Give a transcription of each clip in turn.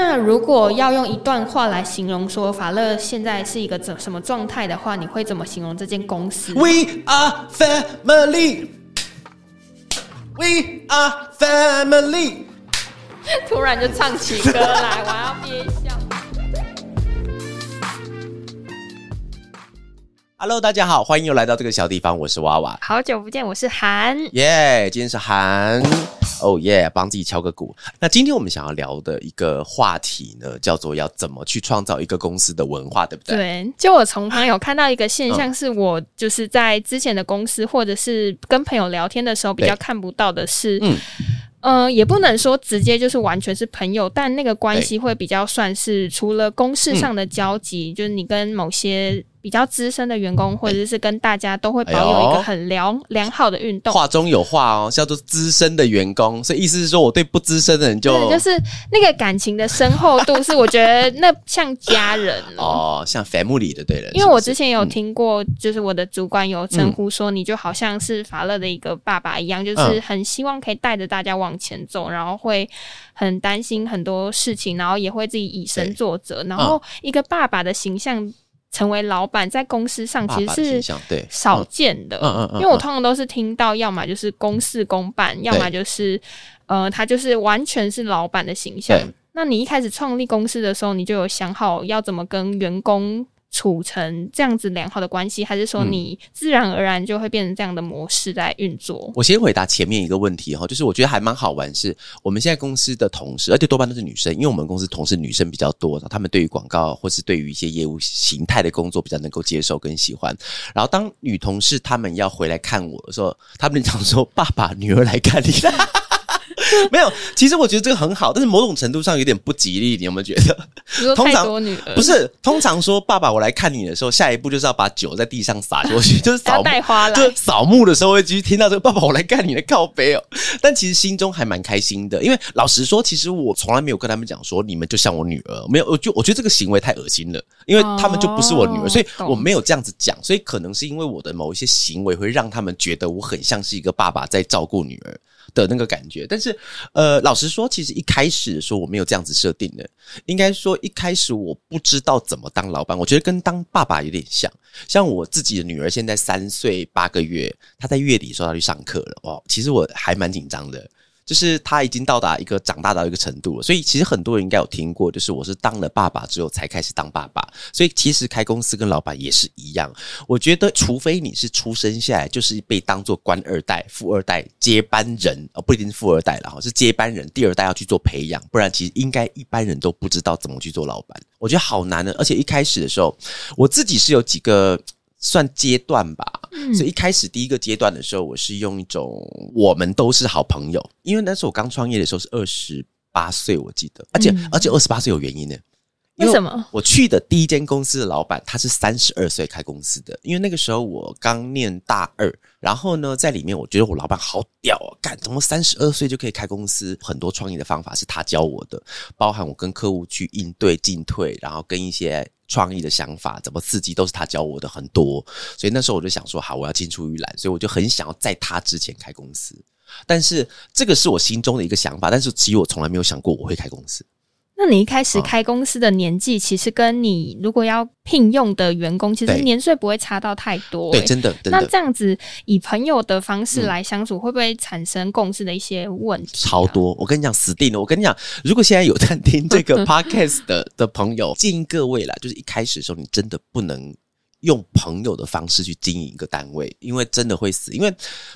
那如果要用一段话来形容说法乐现在是一个怎什么状态的话，你会怎么形容这间公司？We are family. We are family. 突然就唱起歌来，我要憋笑。Hello，大家好，欢迎又来到这个小地方，我是娃娃。好久不见，我是韩。耶，今天是韩。哦耶，帮自己敲个鼓。那今天我们想要聊的一个话题呢，叫做要怎么去创造一个公司的文化，对不对？对。就我从旁有看到一个现象，是我就是在之前的公司或者是跟朋友聊天的时候比较看不到的是，嗯，呃，也不能说直接就是完全是朋友，但那个关系会比较算是除了公事上的交集，就是你跟某些。比较资深的员工，或者是跟大家都会保有一个很良良好的运动。话中有话哦，叫做资深的员工，所以意思是说我对不资深的人就就是那个感情的深厚度，是我觉得那像家人哦，像 family 的对人。因为我之前有听过，就是我的主管有称呼说，你就好像是法乐的一个爸爸一样，就是很希望可以带着大家往前走，然后会很担心很多事情，然后也会自己以身作则，然后一个爸爸的形象。成为老板在公司上其实是少见的，嗯嗯，因为我通常都是听到，要么就是公事公办，要么就是呃，他就是完全是老板的形象。那你一开始创立公司的时候，你就有想好要怎么跟员工？处成这样子良好的关系，还是说你自然而然就会变成这样的模式在运作？我先回答前面一个问题哈，就是我觉得还蛮好玩，是我们现在公司的同事，而且多半都是女生，因为我们公司同事女生比较多，他们对于广告或是对于一些业务形态的工作比较能够接受跟喜欢。然后当女同事他们要回来看我的时候，他们常说：“ 爸爸，女儿来看你。” 没有，其实我觉得这个很好，但是某种程度上有点不吉利，你有没有觉得？通常不是，通常说爸爸我来看你的时候，下一步就是要把酒在地上洒过去，就是扫带花就扫墓的时候会继续听到这个爸爸我来看你的靠背哦。但其实心中还蛮开心的，因为老实说，其实我从来没有跟他们讲说你们就像我女儿，没有，我就我觉得这个行为太恶心了，因为他们就不是我女儿，所以我没有这样子讲，所以可能是因为我的某一些行为会让他们觉得我很像是一个爸爸在照顾女儿。的那个感觉，但是，呃，老实说，其实一开始的时候我没有这样子设定的。应该说，一开始我不知道怎么当老板，我觉得跟当爸爸有点像。像我自己的女儿现在三岁八个月，她在月底说要去上课了，哦，其实我还蛮紧张的。就是他已经到达一个长大到一个程度了，所以其实很多人应该有听过，就是我是当了爸爸之后才开始当爸爸。所以其实开公司跟老板也是一样。我觉得，除非你是出生下来就是被当做官二代、富二代接班人，哦，不一定是富二代了哈，是接班人，第二代要去做培养，不然其实应该一般人都不知道怎么去做老板。我觉得好难呢，而且一开始的时候，我自己是有几个。算阶段吧，所以一开始第一个阶段的时候，我是用一种我们都是好朋友，因为那时候我刚创业的时候是二十八岁，我记得，而且而且二十八岁有原因呢。为什么？我去的第一间公司的老板他是三十二岁开公司的，因为那个时候我刚念大二，然后呢，在里面我觉得我老板好屌啊，干怎么三十二岁就可以开公司？很多创业的方法是他教我的，包含我跟客户去应对进退，然后跟一些创意的想法怎么刺激，都是他教我的很多。所以那时候我就想说，好，我要青出于蓝，所以我就很想要在他之前开公司。但是这个是我心中的一个想法，但是其实我从来没有想过我会开公司。那你一开始开公司的年纪，其实跟你如果要聘用的员工，其实年岁不会差到太多。对，真的。那这样子以朋友的方式来相处，会不会产生共识的一些问题？超多！我跟你讲，死定了！我跟你讲，如果现在有在听这个 podcast 的的朋友，建议各位啦，就是一开始的时候，你真的不能。用朋友的方式去经营一个单位，因为真的会死。因为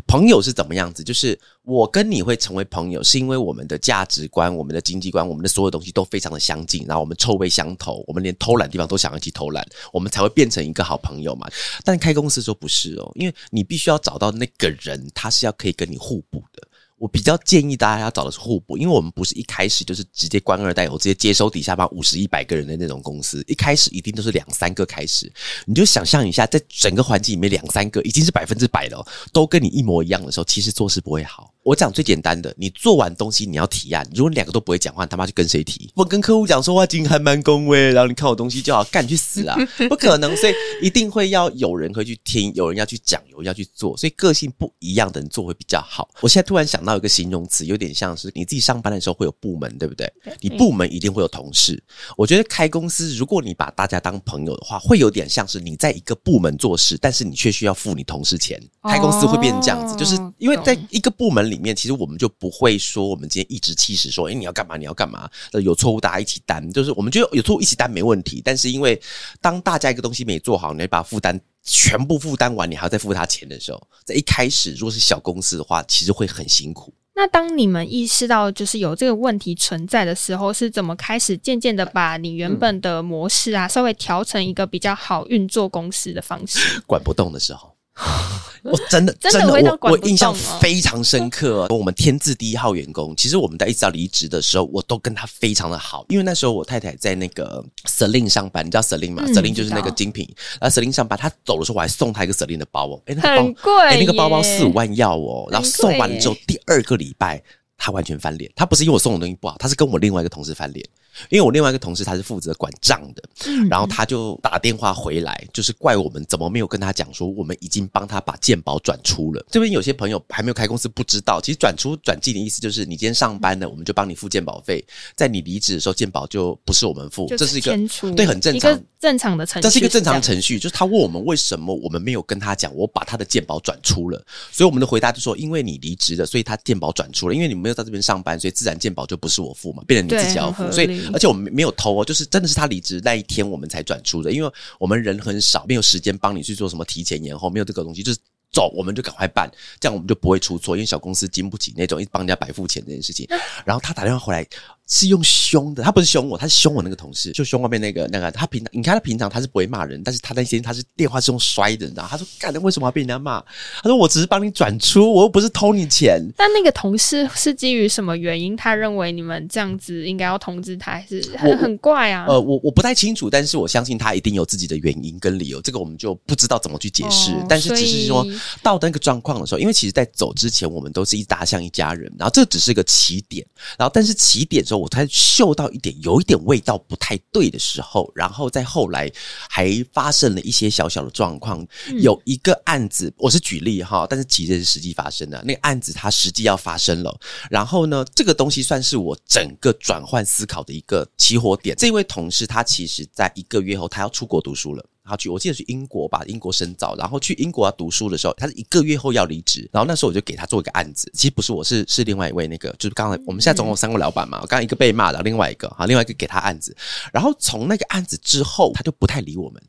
朋友是怎么样子？就是我跟你会成为朋友，是因为我们的价值观、我们的经济观、我们的所有东西都非常的相近，然后我们臭味相投，我们连偷懒地方都想要去偷懒，我们才会变成一个好朋友嘛。但开公司时候不是哦，因为你必须要找到那个人，他是要可以跟你互补的。我比较建议大家要找的是互补，因为我们不是一开始就是直接官二代，我直接接收底下班五十一百个人的那种公司，一开始一定都是两三个开始。你就想象一下，在整个环境里面两三个已经是百分之百了，都跟你一模一样的时候，其实做事不会好。我讲最简单的，你做完东西你要提案，如果两个都不会讲话，他妈去跟谁提？我跟客户讲说话金还蛮恭维，然后你看我东西就好，干去死啊！不可能，所以一定会要有人会去听，有人要去讲，有人要去做，所以个性不一样的人做会比较好。我现在突然想到一个形容词，有点像是你自己上班的时候会有部门，对不对？你部门一定会有同事。我觉得开公司，如果你把大家当朋友的话，会有点像是你在一个部门做事，但是你却需要付你同事钱。开公司会变成这样子，就是因为在一个部门里面，其实我们就不会说我们今天一直气使说，哎，你要干嘛？你要干嘛？有错误大家一起担，就是我们觉得有错误一起担没问题。但是因为当大家一个东西没做好，你把负担全部负担完，你还要再付他钱的时候，在一开始如果是小公司的话，其实会很辛苦。那当你们意识到就是有这个问题存在的时候，是怎么开始渐渐的把你原本的模式啊，稍微调成一个比较好运作公司的方式？管不动的时候。我 真的真的我我印象非常深刻。我们天字第一号员工，其实我们在一直要离职的时候，我都跟他非常的好。因为那时候我太太在那个 Celine 上班，你知道 Celine 吗？Celine 就是那个精品。然后 Celine 上班，他走的时候我还送他一个 Celine 的包哦，哎，很贵，哎，那个包包四五万要哦。然后送完了之后，第二个礼拜他完全翻脸。他不是因为我送的东西不好，他是跟我另外一个同事翻脸。因为我另外一个同事他是负责管账的，然后他就打电话回来，就是怪我们怎么没有跟他讲说我们已经帮他把鉴宝转出了。这边有些朋友还没有开公司不知道，其实转出转进的意思就是你今天上班了，我们就帮你付鉴保费，在你离职的时候鉴保就不是我们付，这是一个对很正常正常的程序，这是一个正常的程序。就是他问我们为什么我们没有跟他讲，我把他的鉴保转出了，所以我们的回答就说因为你离职了，所以他鉴保转出了，因为你没有在这边上班，所以自然鉴保就不是我付嘛，变成你自己要付，所以而且我们没有。偷哦，就是真的是他离职那一天我们才转出的，因为我们人很少，没有时间帮你去做什么提前延后，没有这个东西，就是走我们就赶快办，这样我们就不会出错，因为小公司经不起那种一帮人家白付钱这件事情。然后他打电话回来。是用凶的，他不是凶我，他是凶我那个同事，就凶外面那个那个。他平常你看他平常他是不会骂人，但是他那天他是电话是用摔的，你知道？他说：“干的为什么要被人家骂？”他说：“我只是帮你转出，我又不是偷你钱。”但那个同事是基于什么原因？他认为你们这样子应该要通知他，还是很很怪啊？呃，我我不太清楚，但是我相信他一定有自己的原因跟理由，这个我们就不知道怎么去解释。但是只是说到那个状况的时候，因为其实，在走之前，我们都是一大像一家人，然后这只是一个起点，然后但是起点之后，我才嗅到。到一点有一点味道不太对的时候，然后再后来还发生了一些小小的状况。有一个案子，我是举例哈，但是其实是实际发生的。那个案子它实际要发生了，然后呢，这个东西算是我整个转换思考的一个起火点。这位同事他其实在一个月后，他要出国读书了。他去，我记得去英国吧，英国深造，然后去英国要读书的时候，他是一个月后要离职，然后那时候我就给他做一个案子，其实不是我是是另外一位那个，就是刚才我们现在总共三个老板嘛，我刚刚一个被骂的，另外一个哈，另外一个给他案子，然后从那个案子之后，他就不太理我们，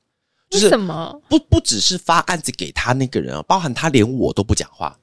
就是什么不不只是发案子给他那个人啊，包含他连我都不讲话。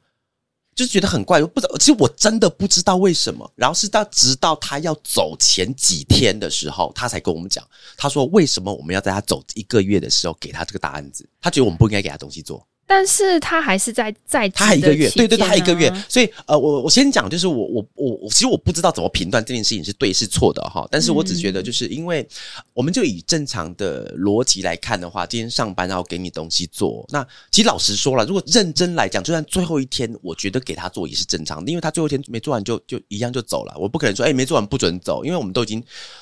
就觉得很怪，我不知道，其实我真的不知道为什么。然后是到直到他要走前几天的时候，他才跟我们讲，他说为什么我们要在他走一个月的时候给他这个答案子？他觉得我们不应该给他东西做。但是他还是在在他还一个月，对对，他还一个月，所以呃，我我先讲，就是我我我我，其实我不知道怎么评断这件事情是对是错的哈，但是我只觉得就是因为我们就以正常的逻辑来看的话，今天上班然后给你东西做，那其实老实说了，如果认真来讲，就算最后一天，我觉得给他做也是正常的，因为他最后一天没做完就就一样就走了，我不可能说哎没做完不准走，因为我们都已经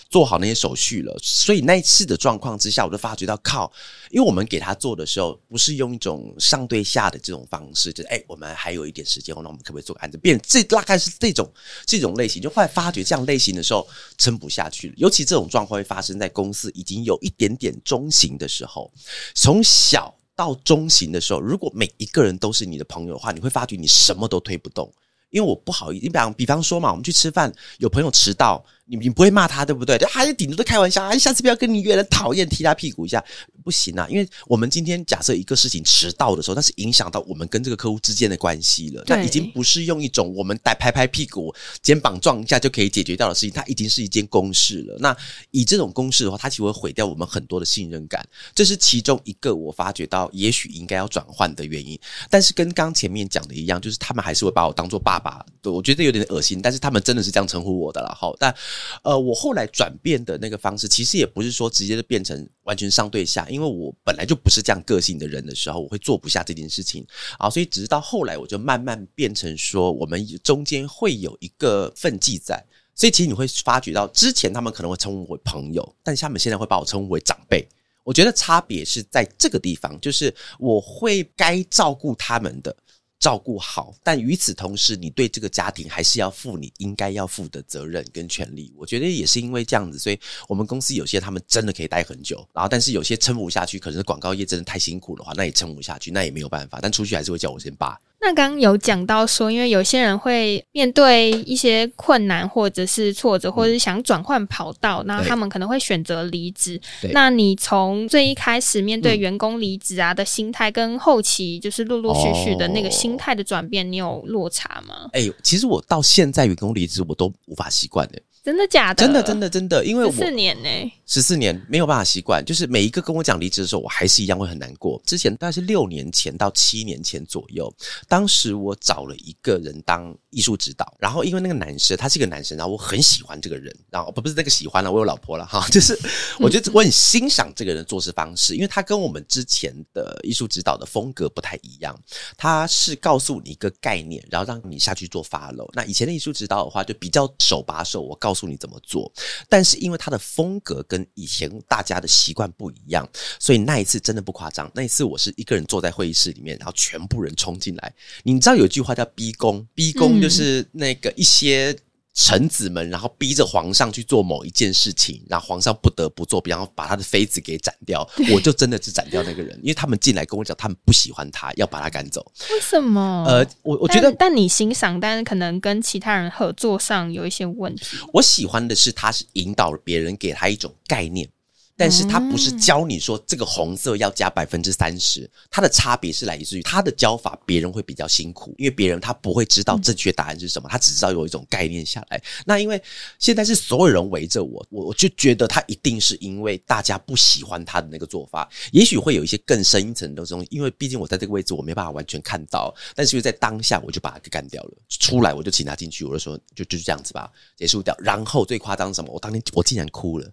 做好那些手续了，所以那一次的状况之下，我就发觉到靠，因为我们给他做的时候不是用一种上。对下的这种方式，就是哎，我们还有一点时间，那我们可不可以做个案子？变这大概是这种这种类型，就后来发觉这样类型的时候撑不下去了。尤其这种状况会发生在公司已经有一点点中型的时候，从小到中型的时候，如果每一个人都是你的朋友的话，你会发觉你什么都推不动。因为我不好意思，你比方比方说嘛，我们去吃饭，有朋友迟到。你你不会骂他对不对？就还是顶多都开玩笑，啊，下次不要跟你约了，讨厌，踢他屁股一下不行啊！因为我们今天假设一个事情迟到的时候，那是影响到我们跟这个客户之间的关系了。那已经不是用一种我们带拍拍屁股、肩膀撞一下就可以解决掉的事情，它已经是一件公事了。那以这种公事的话，它其实会毁掉我们很多的信任感。这是其中一个我发觉到也许应该要转换的原因。但是跟刚前面讲的一样，就是他们还是会把我当做爸爸，对我觉得有点恶心。但是他们真的是这样称呼我的了，好，但呃，我后来转变的那个方式，其实也不是说直接就变成完全上对下，因为我本来就不是这样个性的人的时候，我会做不下这件事情啊，所以只是到后来，我就慢慢变成说，我们中间会有一个分际在。所以其实你会发觉到，之前他们可能会称呼为朋友，但是他们现在会把我称呼为长辈。我觉得差别是在这个地方，就是我会该照顾他们的。照顾好，但与此同时，你对这个家庭还是要负你应该要负的责任跟权利。我觉得也是因为这样子，所以我们公司有些他们真的可以待很久，然后但是有些撑不下去，可能是广告业真的太辛苦的话，那也撑不下去，那也没有办法。但出去还是会叫我先爸。那刚刚有讲到说，因为有些人会面对一些困难，或者是挫折，或者是想转换跑道，那他们可能会选择离职。那你从最一开始面对员工离职啊的心态，跟后期就是陆陆续续的那个心态的转变，你有落差吗？哎，其实我到现在员工离职，我都无法习惯的。真的假的？真的真的真的，因为四年呢，十四年没有办法习惯，就是每一个跟我讲离职的时候，我还是一样会很难过。之前大概是六年前到七年前左右，当时我找了一个人当艺术指导，然后因为那个男生他是一个男生，然后我很喜欢这个人，然后不不是那个喜欢了，我有老婆了哈，就是我觉得我很欣赏这个人做事方式，因为他跟我们之前的艺术指导的风格不太一样，他是告诉你一个概念，然后让你下去做 follow。那以前的艺术指导的话，就比较手把手，我告诉你怎么做。但是因为他的风格跟以前大家的习惯不一样，所以那一次真的不夸张。那一次我是一个人坐在会议室里面，然后全部人冲进来。你知道有一句话叫“逼宫”，逼宫就是那个一些。臣子们，然后逼着皇上去做某一件事情，然后皇上不得不做，比方把他的妃子给斩掉。我就真的是斩掉那个人，因为他们进来跟我讲，他们不喜欢他，要把他赶走。为什么？呃，我我觉得，但你欣赏，但是可能跟其他人合作上有一些问题。我喜欢的是，他是引导别人，给他一种概念。但是他不是教你说这个红色要加百分之三十，它的差别是来自于他的教法，别人会比较辛苦，因为别人他不会知道正确答案是什么，他只知道有一种概念下来。那因为现在是所有人围着我，我我就觉得他一定是因为大家不喜欢他的那个做法，也许会有一些更深一层的东西，因为毕竟我在这个位置，我没办法完全看到。但是因为在当下，我就把他给干掉了。出来我就请他进去，我就说就就是这样子吧，结束掉。然后最夸张什么？我当天我竟然哭了。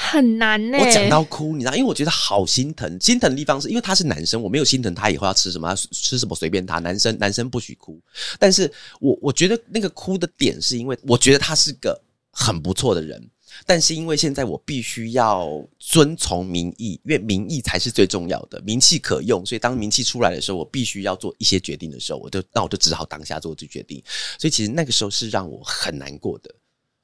很难呢，我讲到哭，你知道，因为我觉得好心疼。心疼的地方是因为他是男生，我没有心疼他以后要吃什么，吃什么随便他。男生男生不许哭，但是我我觉得那个哭的点是因为我觉得他是个很不错的人，但是因为现在我必须要遵从民意，因为民意才是最重要的，名气可用，所以当名气出来的时候，我必须要做一些决定的时候，我就那我就只好当下做这决定。所以其实那个时候是让我很难过的。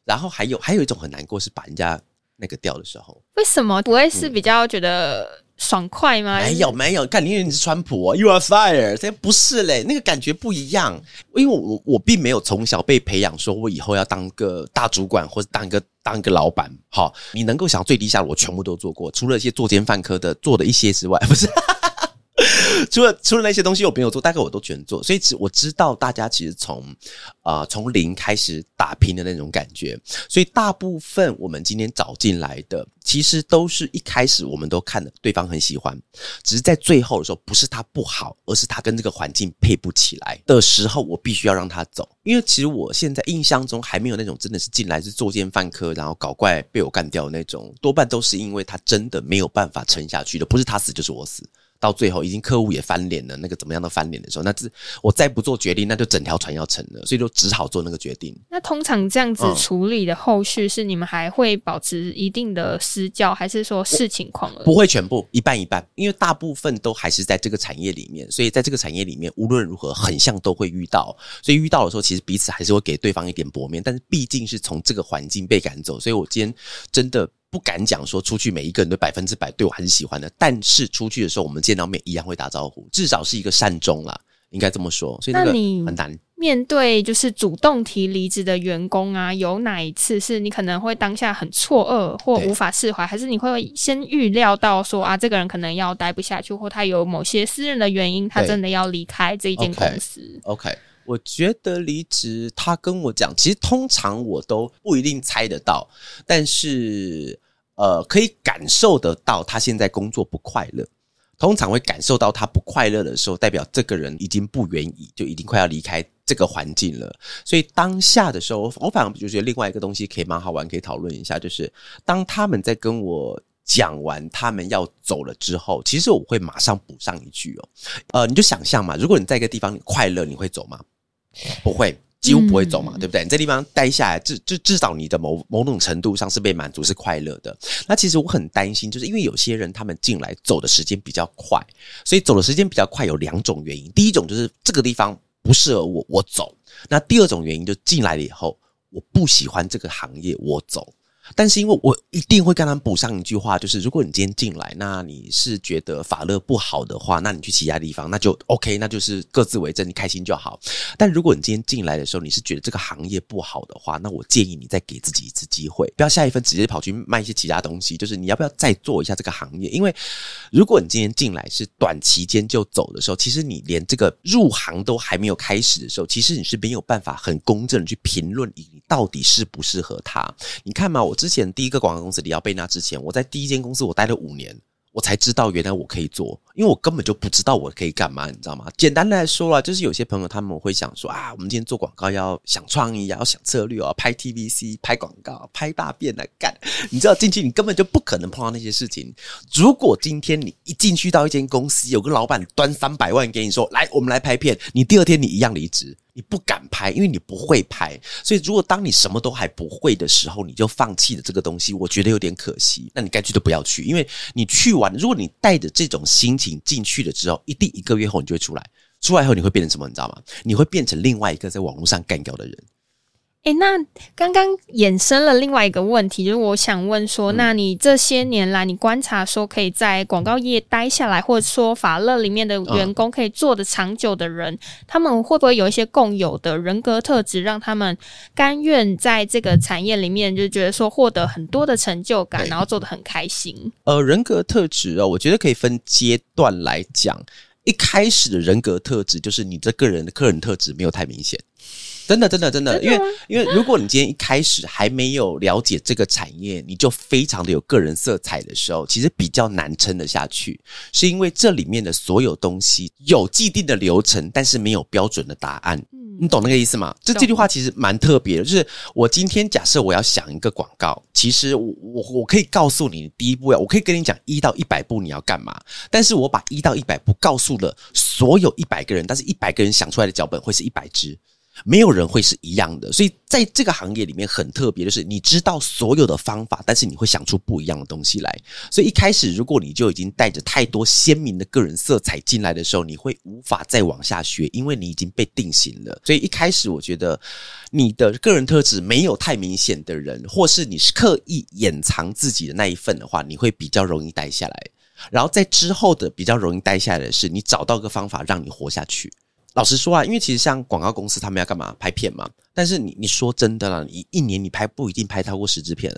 然后还有还有一种很难过是把人家。那个调的时候，为什么不会是比较觉得爽快吗？没有没有，看你以为你是川普，You are fire，这不是嘞，那个感觉不一样。因为我我并没有从小被培养，说我以后要当个大主管或者当一个当一个老板。好，你能够想最低下，我全部都做过，除了一些作奸犯科的做的一些之外，不是。除了除了那些东西我没有做，大概我都全做，所以只我知道大家其实从啊从零开始打拼的那种感觉，所以大部分我们今天找进来的，其实都是一开始我们都看的对方很喜欢，只是在最后的时候，不是他不好，而是他跟这个环境配不起来的时候，我必须要让他走。因为其实我现在印象中还没有那种真的是进来是作奸犯科，然后搞怪被我干掉那种，多半都是因为他真的没有办法撑下去的，不是他死就是我死。到最后，已经客户也翻脸了，那个怎么样都翻脸的时候，那这我再不做决定，那就整条船要沉了，所以就只好做那个决定。那通常这样子处理的后续是你们还会保持一定的私教，还是说视情况了？不会全部一半一半，因为大部分都还是在这个产业里面，所以在这个产业里面，无论如何，很像都会遇到。所以遇到的时候，其实彼此还是会给对方一点薄面，但是毕竟是从这个环境被赶走，所以我今天真的。不敢讲说出去每一个人都百分之百对我还是喜欢的，但是出去的时候我们见到面一样会打招呼，至少是一个善终啦，应该这么说。所以那个很难面对就是主动提离职的员工啊，有哪一次是你可能会当下很错愕或无法释怀，还是你会先预料到说啊，这个人可能要待不下去，或他有某些私人的原因，他真的要离开这一间公司？OK。我觉得离职，他跟我讲，其实通常我都不一定猜得到，但是呃，可以感受得到他现在工作不快乐。通常会感受到他不快乐的时候，代表这个人已经不愿意，就已经快要离开这个环境了。所以当下的时候，我反而就觉得另外一个东西可以蛮好玩，可以讨论一下，就是当他们在跟我讲完他们要走了之后，其实我会马上补上一句哦，呃，你就想象嘛，如果你在一个地方你快乐，你会走吗？不会。几乎不会走嘛，对不对？你在地方待下来，至至至少你的某某种程度上是被满足，是快乐的。那其实我很担心，就是因为有些人他们进来走的时间比较快，所以走的时间比较快有两种原因。第一种就是这个地方不适合我，我走；那第二种原因就进来了以后，我不喜欢这个行业，我走。但是因为我一定会跟他们补上一句话，就是如果你今天进来，那你是觉得法乐不好的话，那你去其他地方那就 OK，那就是各自为政，你开心就好。但如果你今天进来的时候，你是觉得这个行业不好的话，那我建议你再给自己一次机会，不要下一份直接跑去卖一些其他东西。就是你要不要再做一下这个行业？因为如果你今天进来是短期间就走的时候，其实你连这个入行都还没有开始的时候，其实你是没有办法很公正的去评论你到底适不适合他。你看嘛，我。之前第一个广告公司里奥贝纳之前，我在第一间公司我待了五年。我才知道原来我可以做，因为我根本就不知道我可以干嘛，你知道吗？简单的来说啊，就是有些朋友他们会想说啊，我们今天做广告要想创意，要想策略，要拍 TVC、拍广告、拍大便来干。你知道进去你根本就不可能碰到那些事情。如果今天你一进去到一间公司，有个老板端三百万给你说来，我们来拍片，你第二天你一样离职，你不敢拍，因为你不会拍。所以如果当你什么都还不会的时候，你就放弃了这个东西，我觉得有点可惜。那你该去就不要去，因为你去完。如果你带着这种心情进去了之后，一定一个月后你就会出来。出来后你会变成什么？你知道吗？你会变成另外一个在网络上干掉的人。哎，那刚刚衍生了另外一个问题，就是我想问说，那你这些年来，你观察说可以在广告业待下来，或者说法乐里面的员工可以做的长久的人，他们会不会有一些共有的人格特质，让他们甘愿在这个产业里面，就觉得说获得很多的成就感，然后做的很开心？呃，人格特质哦，我觉得可以分阶段来讲。一开始的人格特质，就是你这个人的个人特质没有太明显。真的，真的，真的，因为因为如果你今天一开始还没有了解这个产业，你就非常的有个人色彩的时候，其实比较难撑得下去，是因为这里面的所有东西有既定的流程，但是没有标准的答案。你懂那个意思吗？这这句话其实蛮特别的，就是我今天假设我要想一个广告，其实我我我可以告诉你第一步要，我可以跟你讲一到一百步你要干嘛，但是我把一到一百步告诉了所有一百个人，但是一百个人想出来的脚本会是一百支。没有人会是一样的，所以在这个行业里面很特别的是，你知道所有的方法，但是你会想出不一样的东西来。所以一开始，如果你就已经带着太多鲜明的个人色彩进来的时候，你会无法再往下学，因为你已经被定型了。所以一开始，我觉得你的个人特质没有太明显的人，或是你是刻意掩藏自己的那一份的话，你会比较容易待下来。然后在之后的比较容易待下来的是，你找到个方法让你活下去。老实说啊，因为其实像广告公司，他们要干嘛？拍片嘛。但是你你说真的啦，你一年你拍不一定拍超过十支片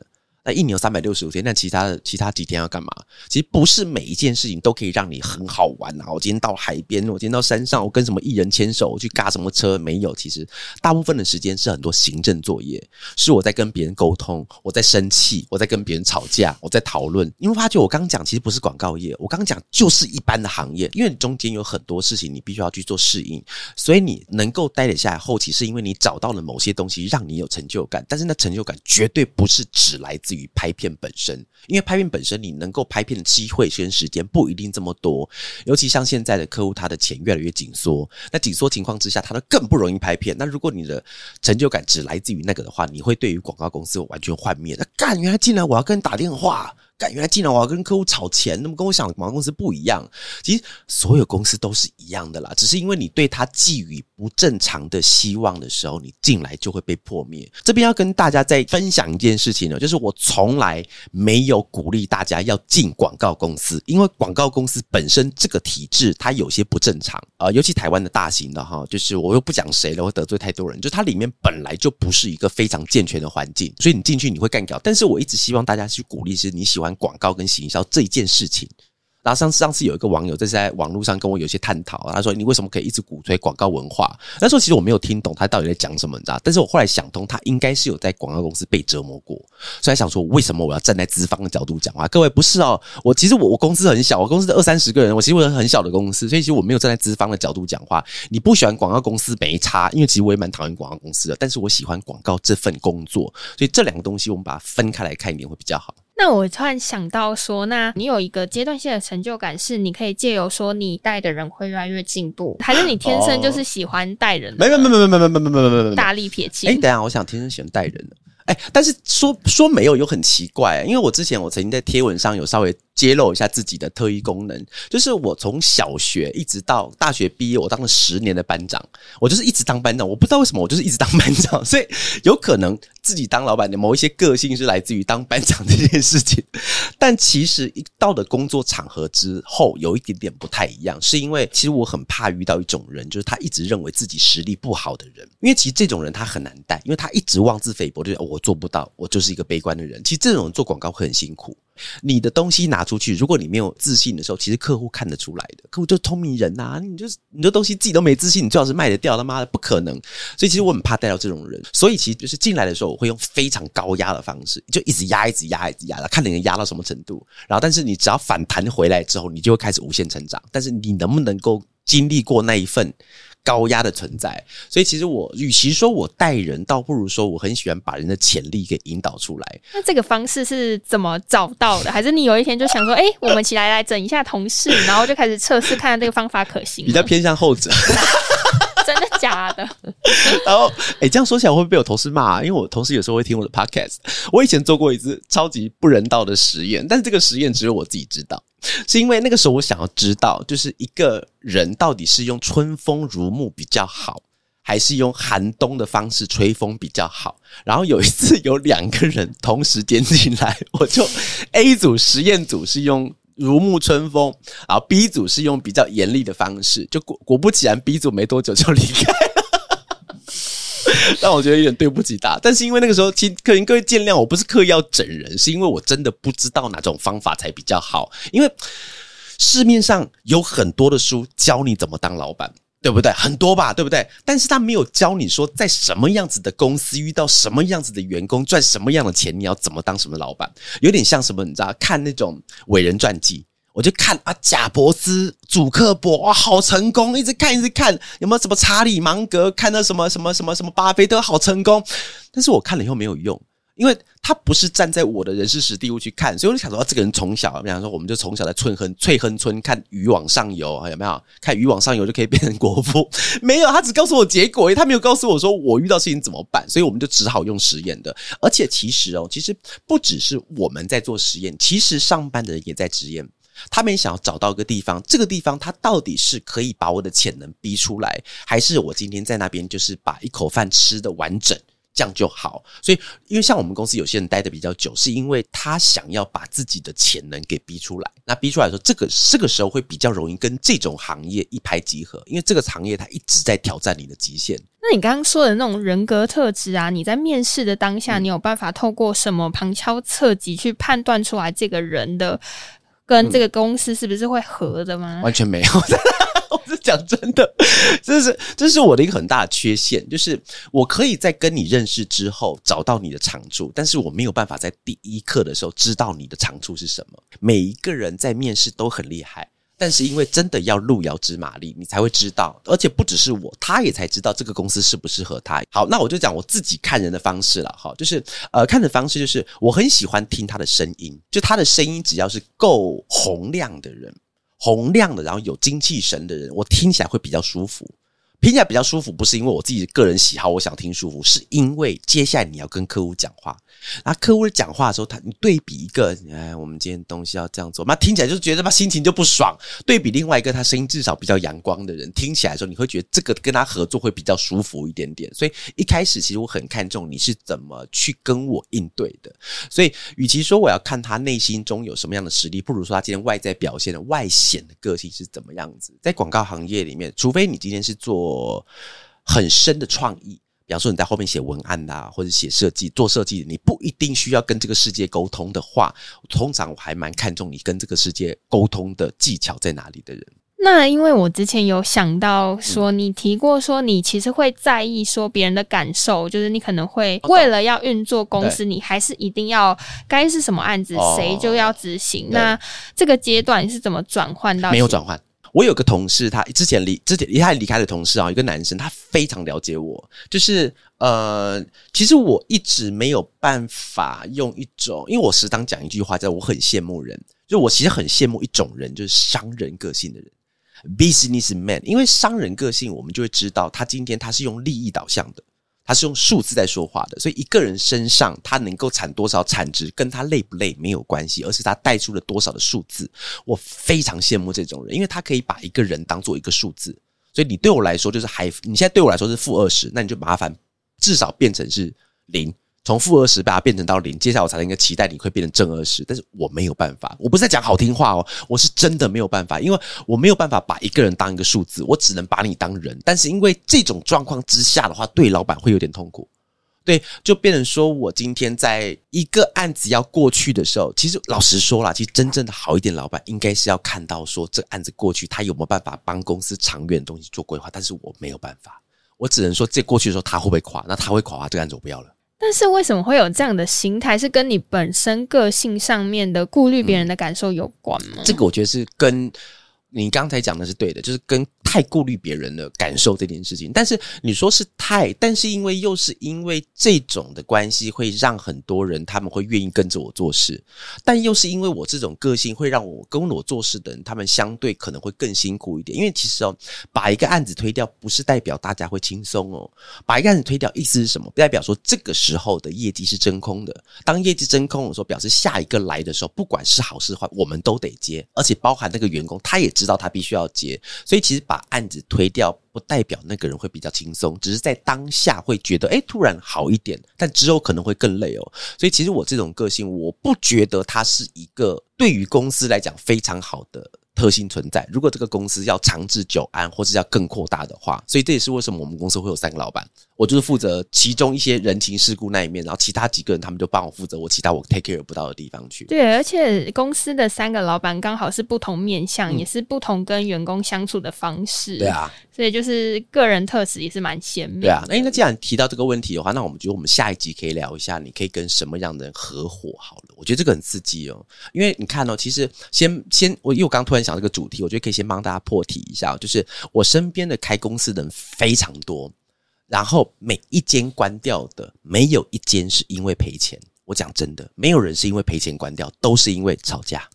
那一年有三百六十五天，那其他的其他几天要干嘛？其实不是每一件事情都可以让你很好玩啊！我今天到海边，我今天到山上，我跟什么艺人牵手，我去嘎什么车？没有，其实大部分的时间是很多行政作业，是我在跟别人沟通，我在生气，我在跟别人吵架，我在讨论。因为发觉我刚讲其实不是广告业，我刚刚讲就是一般的行业，因为中间有很多事情你必须要去做适应，所以你能够待得下来，后期是因为你找到了某些东西让你有成就感，但是那成就感绝对不是只来自于。与拍片本身，因为拍片本身，你能够拍片的机会跟时间不一定这么多。尤其像现在的客户，他的钱越来越紧缩，那紧缩情况之下，他都更不容易拍片。那如果你的成就感只来自于那个的话，你会对于广告公司完全幻灭。那干，原来进来我要跟你打电话。感原来进来我要跟客户炒钱，那么跟我想广告公司不一样。其实所有公司都是一样的啦，只是因为你对他寄予不正常的希望的时候，你进来就会被破灭。这边要跟大家再分享一件事情呢，就是我从来没有鼓励大家要进广告公司，因为广告公司本身这个体制它有些不正常啊，尤其台湾的大型的哈，就是我又不讲谁了，会得罪太多人，就它里面本来就不是一个非常健全的环境，所以你进去你会干掉。但是我一直希望大家去鼓励是你喜欢。广告跟行销这一件事情，然后上次上次有一个网友在在网络上跟我有些探讨，他说你为什么可以一直鼓吹广告文化？那时候其实我没有听懂他到底在讲什么，你知道？但是我后来想通，他应该是有在广告公司被折磨过，所以想说为什么我要站在资方的角度讲话？各位不是哦，我其实我我公司很小，我公司二三十个人，我其实我很小的公司，所以其实我没有站在资方的角度讲话。你不喜欢广告公司没差，因为其实我也蛮讨厌广告公司的，但是我喜欢广告这份工作，所以这两个东西我们把它分开来看一点会比较好。那我突然想到说，那你有一个阶段性的成就感，是你可以借由说你带的人会越来越进步，还是你天生就是喜欢带人？没没没没没没没没没没没大力撇清。哎，等下，我想天生喜欢带人的。哎，但是说说没有又很奇怪，因为我之前我曾经在贴文上有稍微。揭露一下自己的特异功能，就是我从小学一直到大学毕业，我当了十年的班长，我就是一直当班长。我不知道为什么，我就是一直当班长，所以有可能自己当老板的某一些个性是来自于当班长这件事情。但其实一到了工作场合之后，有一点点不太一样，是因为其实我很怕遇到一种人，就是他一直认为自己实力不好的人，因为其实这种人他很难带，因为他一直妄自菲薄，就是我做不到，我就是一个悲观的人。其实这种人做广告会很辛苦。你的东西拿出去，如果你没有自信的时候，其实客户看得出来的。客户就是聪明人呐，你就是你的东西自己都没自信，你最好是卖得掉，他妈的不可能。所以其实我很怕带到这种人，所以其实就是进来的时候，我会用非常高压的方式，就一直压，一直压，一直压，看你能压到什么程度。然后，但是你只要反弹回来之后，你就会开始无限成长。但是你能不能够经历过那一份？高压的存在，所以其实我与其说我带人，倒不如说我很喜欢把人的潜力给引导出来。那这个方式是怎么找到的？还是你有一天就想说，哎，我们起来来整一下同事，然后就开始测试，看看这个方法可行？比较偏向后者。真的假的？然后，哎，这样说起来会被我同事骂，因为我同事有时候会听我的 podcast。我以前做过一次超级不人道的实验，但是这个实验只有我自己知道，是因为那个时候我想要知道，就是一个人到底是用春风如沐比较好，还是用寒冬的方式吹风比较好。然后有一次有两个人同时点进来，我就 A 组实验组是用。如沐春风，然后 B 组是用比较严厉的方式，就果果不其然，B 组没多久就离开，让我觉得有点对不起他。但是因为那个时候，其可能各位见谅，我不是刻意要整人，是因为我真的不知道哪种方法才比较好。因为市面上有很多的书教你怎么当老板。对不对？很多吧，对不对？但是他没有教你说，在什么样子的公司遇到什么样子的员工赚什么样的钱，你要怎么当什么老板？有点像什么？你知道？看那种伟人传记，我就看啊，贾伯斯、祖克伯，哇，好成功！一直看，一直看，有没有什么查理芒格？看到什么什么什么什么巴菲特，好成功。但是我看了以后没有用。因为他不是站在我的人事实地物去看，所以我就想说，这个人从小，比方说，我们就从小在翠亨翠亨村看鱼往上游，有没有？看鱼往上游就可以变成国父？没有，他只告诉我结果，他没有告诉我说我遇到事情怎么办。所以我们就只好用实验的。而且其实哦，其实不只是我们在做实验，其实上班的人也在实验。他们想要找到一个地方，这个地方它到底是可以把我的潜能逼出来，还是我今天在那边就是把一口饭吃的完整？这样就好，所以因为像我们公司有些人待的比较久，是因为他想要把自己的潜能给逼出来。那逼出来的时候，这个这个时候会比较容易跟这种行业一拍即合，因为这个行业它一直在挑战你的极限。那你刚刚说的那种人格特质啊，你在面试的当下，你有办法透过什么旁敲侧击去判断出来这个人的跟这个公司是不是会合的吗？完全没有。我是讲真的，这是这是我的一个很大的缺陷，就是我可以在跟你认识之后找到你的长处，但是我没有办法在第一课的时候知道你的长处是什么。每一个人在面试都很厉害，但是因为真的要路遥知马力，你才会知道，而且不只是我，他也才知道这个公司适不适合他。好，那我就讲我自己看人的方式了，哈，就是呃，看的方式就是我很喜欢听他的声音，就他的声音只要是够洪亮的人。洪亮的，然后有精气神的人，我听起来会比较舒服。听起来比较舒服，不是因为我自己的个人喜好，我想听舒服，是因为接下来你要跟客户讲话。那客户讲话的时候，他你对比一个，哎，我们今天东西要这样做，那听起来就觉得他心情就不爽。对比另外一个，他声音至少比较阳光的人，听起来的时候，你会觉得这个跟他合作会比较舒服一点点。所以一开始其实我很看重你是怎么去跟我应对的。所以与其说我要看他内心中有什么样的实力，不如说他今天外在表现的外显的个性是怎么样子。在广告行业里面，除非你今天是做很深的创意。比方说你在后面写文案呐，或者写设计、做设计，你不一定需要跟这个世界沟通的话，通常我还蛮看重你跟这个世界沟通的技巧在哪里的人。那因为我之前有想到说，你提过说你其实会在意说别人的感受，就是你可能会为了要运作公司，你还是一定要该是什么案子谁就要执行。那这个阶段是怎么转换到？没有转换。我有个同事，他之前离之前离开离开的同事啊，一个男生，他非常了解我。就是呃，其实我一直没有办法用一种，因为我时常讲一句话，叫我很羡慕人，就我其实很羡慕一种人，就是商人个性的人。Businessman，因为商人个性，我们就会知道他今天他是用利益导向的，他是用数字在说话的，所以一个人身上他能够产多少产值，跟他累不累没有关系，而是他带出了多少的数字。我非常羡慕这种人，因为他可以把一个人当做一个数字，所以你对我来说就是还，你现在对我来说是负二十，那你就麻烦至少变成是零。从负二十把它变成到零，接下来我才能应该期待你会变成正二十，但是我没有办法，我不是在讲好听话哦，我是真的没有办法，因为我没有办法把一个人当一个数字，我只能把你当人。但是因为这种状况之下的话，对老板会有点痛苦，对，就变成说我今天在一个案子要过去的时候，其实老实说了，其实真正的好一点老板应该是要看到说这案子过去，他有没有办法帮公司长远的东西做规划，但是我没有办法，我只能说这过去的时候他会不会垮，那他会垮，这个案子我不要了。但是为什么会有这样的心态？是跟你本身个性上面的顾虑别人的感受有关吗？这个我觉得是跟你刚才讲的是对的，就是跟。太顾虑别人的感受这件事情，但是你说是太，但是因为又是因为这种的关系，会让很多人他们会愿意跟着我做事，但又是因为我这种个性，会让我跟我做事的人，他们相对可能会更辛苦一点。因为其实哦，把一个案子推掉，不是代表大家会轻松哦。把一个案子推掉，意思是什么？不代表说这个时候的业绩是真空的。当业绩真空的时候，表示下一个来的时候，不管是好是坏，我们都得接，而且包含那个员工，他也知知道他必须要接。所以其实把案子推掉，不代表那个人会比较轻松，只是在当下会觉得，哎，突然好一点，但之后可能会更累哦。所以，其实我这种个性，我不觉得他是一个对于公司来讲非常好的。特性存在。如果这个公司要长治久安，或是要更扩大的话，所以这也是为什么我们公司会有三个老板。我就是负责其中一些人情世故那一面，然后其他几个人他们就帮我负责我其他我 take care 不到的地方去。对，而且公司的三个老板刚好是不同面相，也是不同跟员工相处的方式。对啊，所以就是个人特质也是蛮鲜明。对啊，那那既然提到这个问题的话，那我们觉得我们下一集可以聊一下，你可以跟什么样的人合伙好了。我觉得这个很刺激哦，因为你看哦，其实先先我因为我刚突然想这个主题，我觉得可以先帮大家破题一下，就是我身边的开公司的人非常多。然后每一间关掉的，没有一间是因为赔钱。我讲真的，没有人是因为赔钱关掉，都是因为吵架。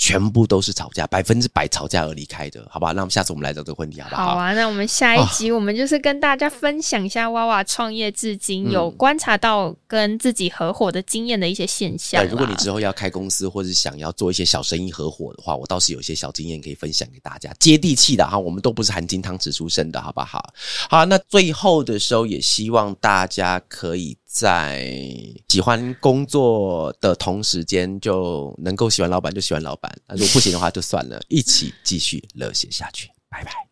全部都是吵架，百分之百吵架而离开的，好吧？那我们下次我们来聊这个问题，好不好？好啊，那我们下一集我们就是跟大家分享一下娃娃创业至今有观察到跟自己合伙的经验的一些现象。如果你之后要开公司或者想要做一些小生意合伙的话，我倒是有一些小经验可以分享给大家，接地气的哈。我们都不是含金汤匙出身的，好不好？好，那最后的时候也希望大家可以。在喜欢工作的同时间，就能够喜欢老板就喜欢老板，如果不行的话就算了，一起继续热血下去，拜拜。